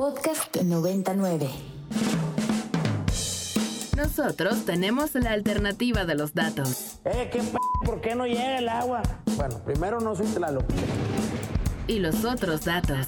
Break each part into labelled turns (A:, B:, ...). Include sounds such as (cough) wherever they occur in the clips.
A: Podcast 99.
B: Nosotros tenemos la alternativa de los datos.
C: Eh, ¿qué p ¿Por qué no llega el agua? Bueno, primero no soy Tlaloc.
B: Y los otros datos.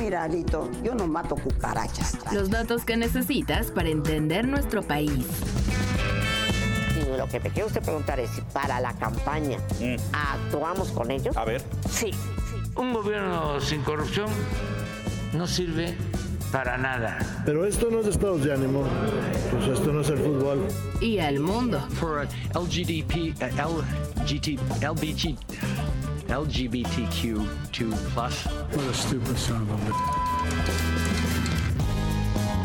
D: Mira, Lito, yo no mato cucarachas.
B: Los datos que necesitas para entender nuestro país.
E: Y lo que me quiere usted preguntar es si para la campaña actuamos con ellos.
F: A ver.
E: Sí.
G: Un gobierno sin corrupción no sirve para nada.
H: Pero esto no es estados de ánimo. Pues esto no es el fútbol.
B: Y al mundo.
I: For LGDP, uh, LGT, LBG, LGBTQ2+.
J: What a stupid son of a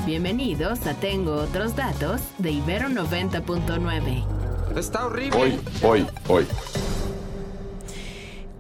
B: Bienvenidos a Tengo Otros Datos de Ibero 90.9.
F: Está horrible.
K: Hoy, hoy, hoy.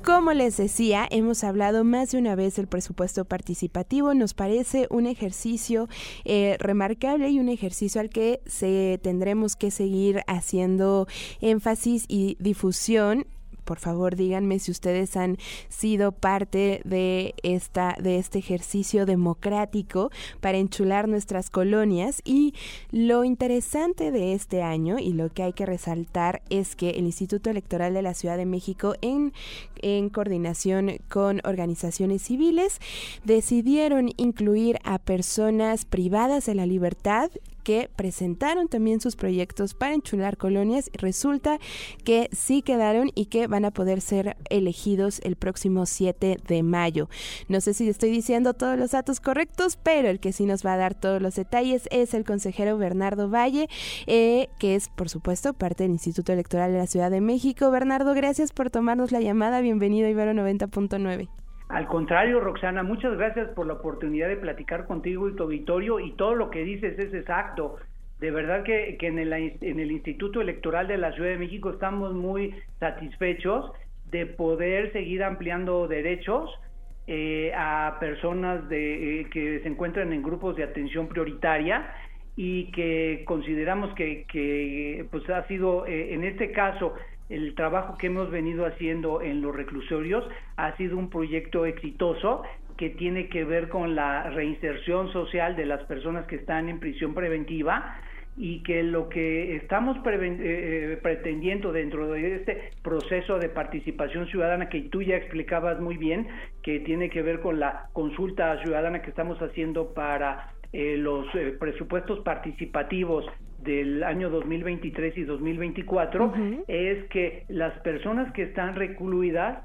L: Como les decía, hemos hablado más de una vez del presupuesto participativo. Nos parece un ejercicio eh, remarcable y un ejercicio al que se tendremos que seguir haciendo énfasis y difusión por favor díganme si ustedes han sido parte de esta de este ejercicio democrático para enchular nuestras colonias. Y lo interesante de este año y lo que hay que resaltar es que el Instituto Electoral de la Ciudad de México en en coordinación con organizaciones civiles decidieron incluir a personas privadas de la libertad que presentaron también sus proyectos para enchular colonias. Resulta que sí quedaron y que van a poder ser elegidos el próximo 7 de mayo. No sé si estoy diciendo todos los datos correctos, pero el que sí nos va a dar todos los detalles es el consejero Bernardo Valle, eh, que es, por supuesto, parte del Instituto Electoral de la Ciudad de México. Bernardo, gracias por tomarnos la llamada. Bienvenido a Ibero 90.9.
M: Al contrario, Roxana, muchas gracias por la oportunidad de platicar contigo y tu auditorio y todo lo que dices es exacto. De verdad que, en, el, en el Instituto Electoral de la Ciudad de México estamos muy satisfechos de poder seguir ampliando derechos eh, a personas de, eh, que se encuentran en grupos de atención prioritaria y que consideramos que, que pues ha sido eh, en este caso el trabajo que hemos venido haciendo en los reclusorios ha sido un proyecto exitoso que tiene que ver con la reinserción social de las personas que están en prisión preventiva y que lo que estamos eh, eh, pretendiendo dentro de este proceso de participación ciudadana que tú ya explicabas muy bien, que tiene que ver con la consulta ciudadana que estamos haciendo para eh, los presupuestos participativos del año 2023 y 2024 es que las personas que están recluidas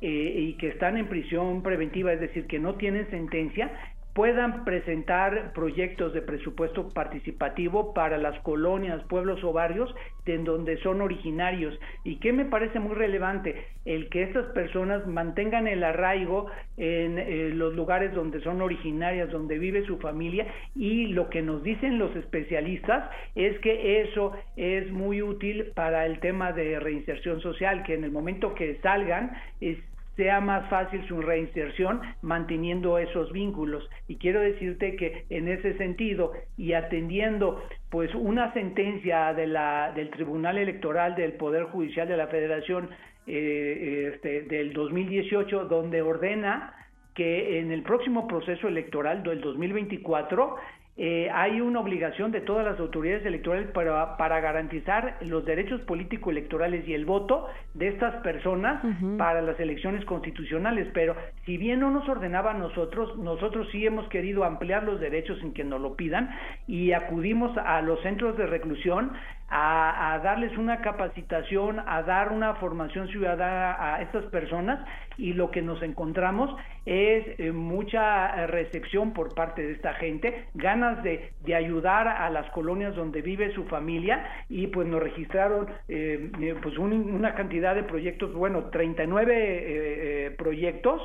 M: eh, y que están en prisión preventiva, es decir, que no tienen sentencia, puedan presentar proyectos de presupuesto participativo para las colonias, pueblos o barrios de donde son originarios. Y que me parece muy relevante el que estas personas mantengan el arraigo en eh, los lugares donde son originarias, donde vive su familia y lo que nos dicen los especialistas es que eso es muy útil para el tema de reinserción social, que en el momento que salgan es sea más fácil su reinserción manteniendo esos vínculos. Y quiero decirte que en ese sentido y atendiendo pues una sentencia de la, del Tribunal Electoral del Poder Judicial de la Federación eh, este, del 2018 donde ordena que en el próximo proceso electoral del 2024 eh, hay una obligación de todas las autoridades electorales para, para garantizar los derechos político-electorales y el voto de estas personas para las elecciones constitucionales. Pero si bien no nos ordenaba a nosotros, nosotros sí hemos querido ampliar los derechos sin que nos lo pidan y acudimos a los centros de reclusión a, darles una capacitación, a dar una formación ciudadana a estas personas y lo que nos encontramos es eh, mucha recepción por parte de esta gente, ganas de, de, ayudar a las colonias donde vive su familia y pues nos registraron eh, eh, pues una cantidad de proyectos, bueno, 39 proyectos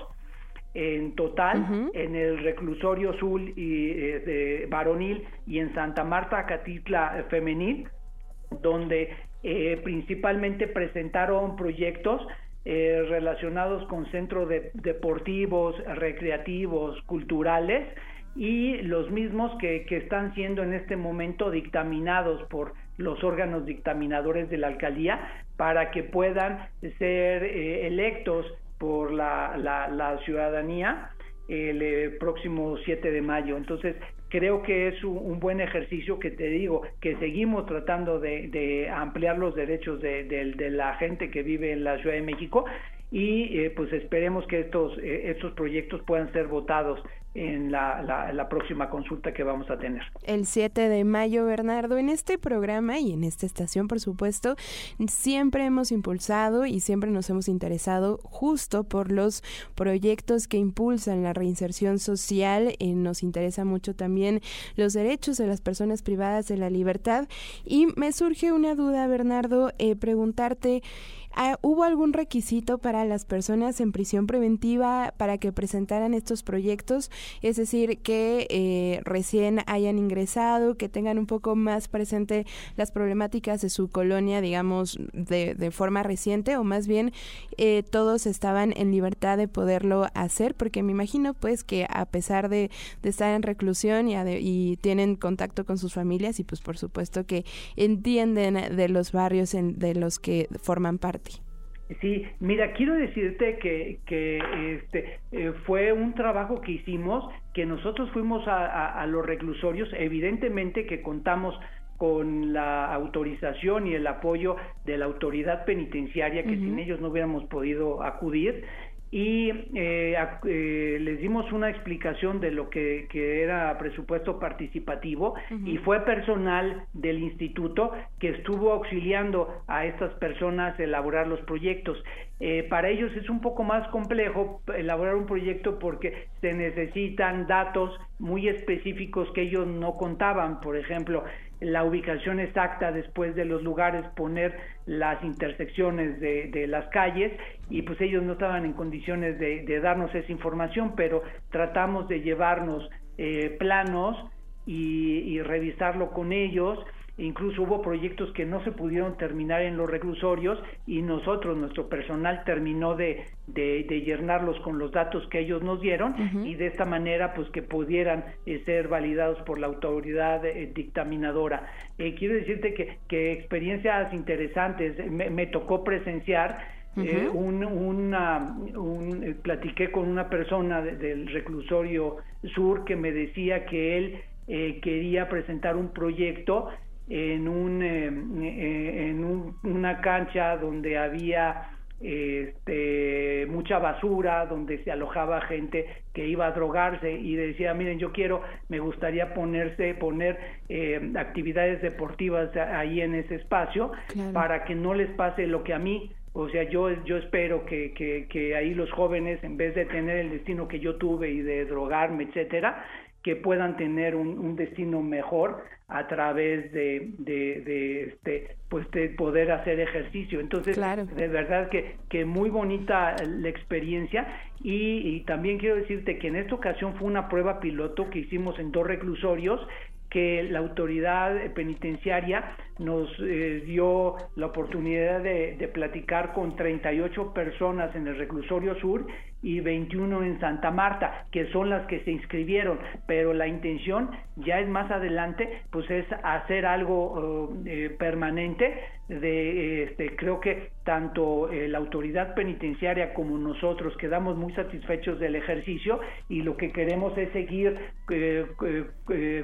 M: en total en el reclusorio azul y de varonil y en Santa Marta Catitla femenil donde eh, principalmente presentaron proyectos eh, relacionados con centros deportivos, recreativos, culturales y los mismos que, están siendo en este momento dictaminados por los órganos dictaminadores de la alcaldía para que puedan ser eh, electos por la, la, la ciudadanía el eh, próximo 7 de mayo. Entonces, creo que es un, buen ejercicio que te digo, que seguimos tratando de, ampliar los derechos de, de, la gente que vive en la Ciudad de México y eh, pues esperemos que estos, eh, estos proyectos puedan ser votados en la, la, próxima consulta que vamos a tener.
L: El 7 de mayo, Bernardo, en este programa y en esta estación, por supuesto, siempre hemos impulsado y siempre nos hemos interesado justo por los proyectos que impulsan la reinserción social. Eh, nos interesa mucho también los derechos de las personas privadas de la libertad. Y me surge una duda, Bernardo, eh, preguntarte, ¿Hubo algún requisito para las personas en prisión preventiva para que presentaran estos proyectos? Es decir, que eh, recién hayan ingresado, que tengan un poco más presente las problemáticas de su colonia, digamos, de, de forma reciente, o más bien eh, todos estaban en libertad de poderlo hacer, porque me imagino pues que a pesar de, estar en reclusión y, y, tienen contacto con sus familias y pues por supuesto que entienden de los barrios en, de los que forman parte.
M: Sí, mira, quiero decirte que, que este, eh, fue un trabajo que hicimos, que nosotros fuimos a, los reclusorios, evidentemente que contamos con la autorización y el apoyo de la autoridad penitenciaria, que sin ellos no hubiéramos podido acudir, y eh, eh, les dimos una explicación de lo que, era presupuesto participativo y fue personal del instituto que estuvo auxiliando a estas personas a elaborar los proyectos. Eh, para ellos es un poco más complejo elaborar un proyecto porque se necesitan datos muy específicos que ellos no contaban, por ejemplo, la ubicación exacta después de los lugares, poner las intersecciones de, las calles y pues ellos no estaban en condiciones de, darnos esa información, pero tratamos de llevarnos eh, planos y revisarlo con ellos incluso hubo proyectos que no se pudieron terminar en los reclusorios y nosotros, nuestro personal terminó de, de, llenarlos con los datos que ellos nos dieron y de esta manera pues que pudieran eh, ser validados por la autoridad eh, dictaminadora. Eh, quiero decirte que, que experiencias interesantes. Me, tocó presenciar un, una, un, platiqué con una persona del reclusorio sur que me decía que él quería presentar un proyecto en, un, eh, en una cancha donde había este, mucha basura, donde se alojaba gente que iba a drogarse y decía, miren, yo quiero, me gustaría ponerse, poner eh, actividades deportivas ahí en ese espacio para que no les pase lo que a mí o sea, yo, yo espero que, que, que, ahí los jóvenes, en vez de tener el destino que yo tuve y de drogarme, etcétera, que puedan tener un, destino mejor a través de, de, este pues de poder hacer ejercicio. Entonces de verdad que, que muy bonita la experiencia. Y, y, también quiero decirte que en esta ocasión fue una prueba piloto que hicimos en dos reclusorios que la autoridad penitenciaria nos eh, dio la oportunidad de, platicar con 38 personas en el reclusorio sur y 21 en Santa Marta, que son las que se inscribieron, pero la intención ya es más adelante, pues es hacer algo eh, permanente de este creo que tanto eh, la autoridad penitenciaria como nosotros quedamos muy satisfechos del ejercicio y lo que queremos es seguir eh,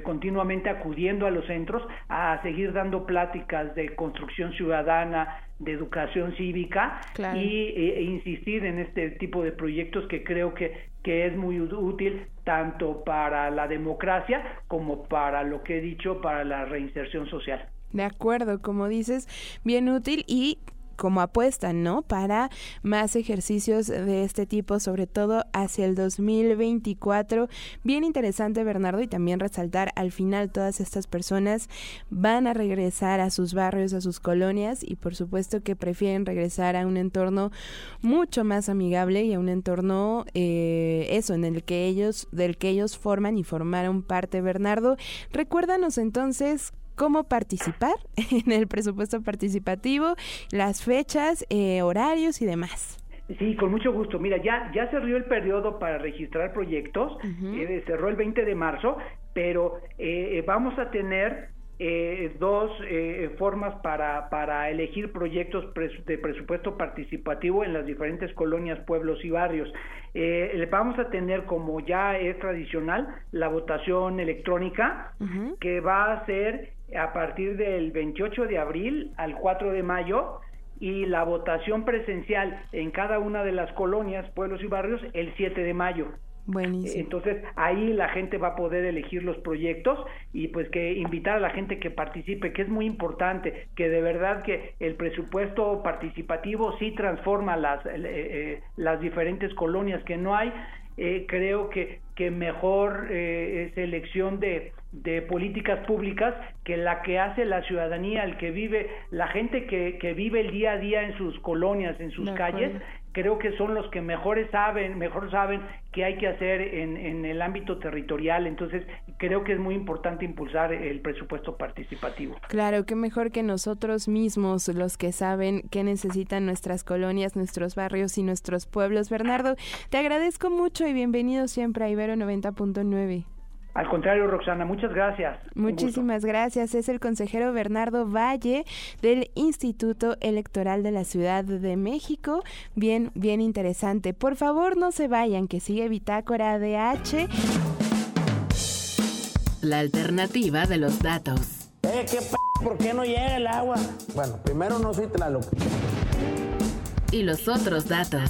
M: continuamente acudiendo a los centros a seguir dando pláticas de construcción ciudadana de educación cívica y e, insistir en este tipo de proyectos que creo que, que es muy útil tanto para la democracia como para lo que he dicho, para la reinserción social.
L: De acuerdo, como dices, bien útil y como apuesta, ¿no? Para más ejercicios de este tipo, sobre todo hacia el 2024. Bien interesante, Bernardo, y también resaltar al final todas estas personas van a regresar a sus barrios, a sus colonias y por supuesto que prefieren regresar a un entorno mucho más amigable y a un entorno eh, eso en el que ellos del que ellos forman y formaron parte Bernardo recuérdanos entonces cómo participar (laughs) en el presupuesto participativo, las fechas, eh, horarios y demás.
M: Sí, con mucho gusto. Mira, ya, ya cerró el periodo para registrar proyectos, eh, cerró el 20 de marzo, pero eh, vamos a tener eh, dos eh, formas para, para elegir proyectos de presupuesto participativo en las diferentes colonias, pueblos y barrios. Eh, vamos a tener, como ya es tradicional, la votación electrónica, que va a ser a partir del 28 de abril al 4 de mayo y la votación presencial en cada una de las colonias, pueblos y barrios el 7 de mayo. Entonces ahí la gente va a poder elegir los proyectos y pues que invitar a la gente que participe, que es muy importante, que de verdad que el presupuesto participativo sí transforma las, eh, eh, las diferentes colonias que no hay. Eh, creo que, que mejor selección de, de políticas públicas que la que hace la ciudadanía, el que vive, la gente que, que vive el día a día en sus colonias, en sus calles, creo que son los que mejores saben, mejor saben qué hay que hacer en, en, el ámbito territorial. Entonces, creo que es muy importante impulsar el presupuesto participativo.
L: Claro, que mejor que nosotros mismos, los que saben qué necesitan nuestras colonias, nuestros barrios y nuestros pueblos. Bernardo, te agradezco mucho y bienvenido siempre a Ibero 90.9.
M: Al contrario, Roxana, muchas gracias.
L: Muchísimas gracias. Es el consejero Bernardo Valle del Instituto Electoral de la Ciudad de México. Bien, bien interesante. Por favor, no se vayan, que sigue Bitácora DH.
B: La alternativa de los datos.
C: Eh, ¿qué p ¿Por qué no llega el agua? Bueno, primero no soy Tlaloc.
B: Y los otros datos.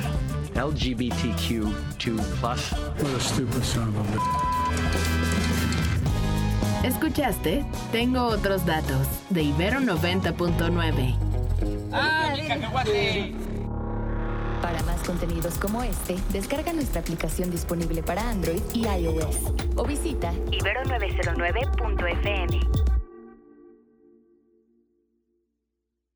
I: LGBTQ2+.
J: What a stupid son of
B: a... ¿Escuchaste? Tengo otros datos de Ibero 90.9.
A: Para más contenidos como este, descarga nuestra aplicación disponible para Android y iOS o visita ibero909.fm.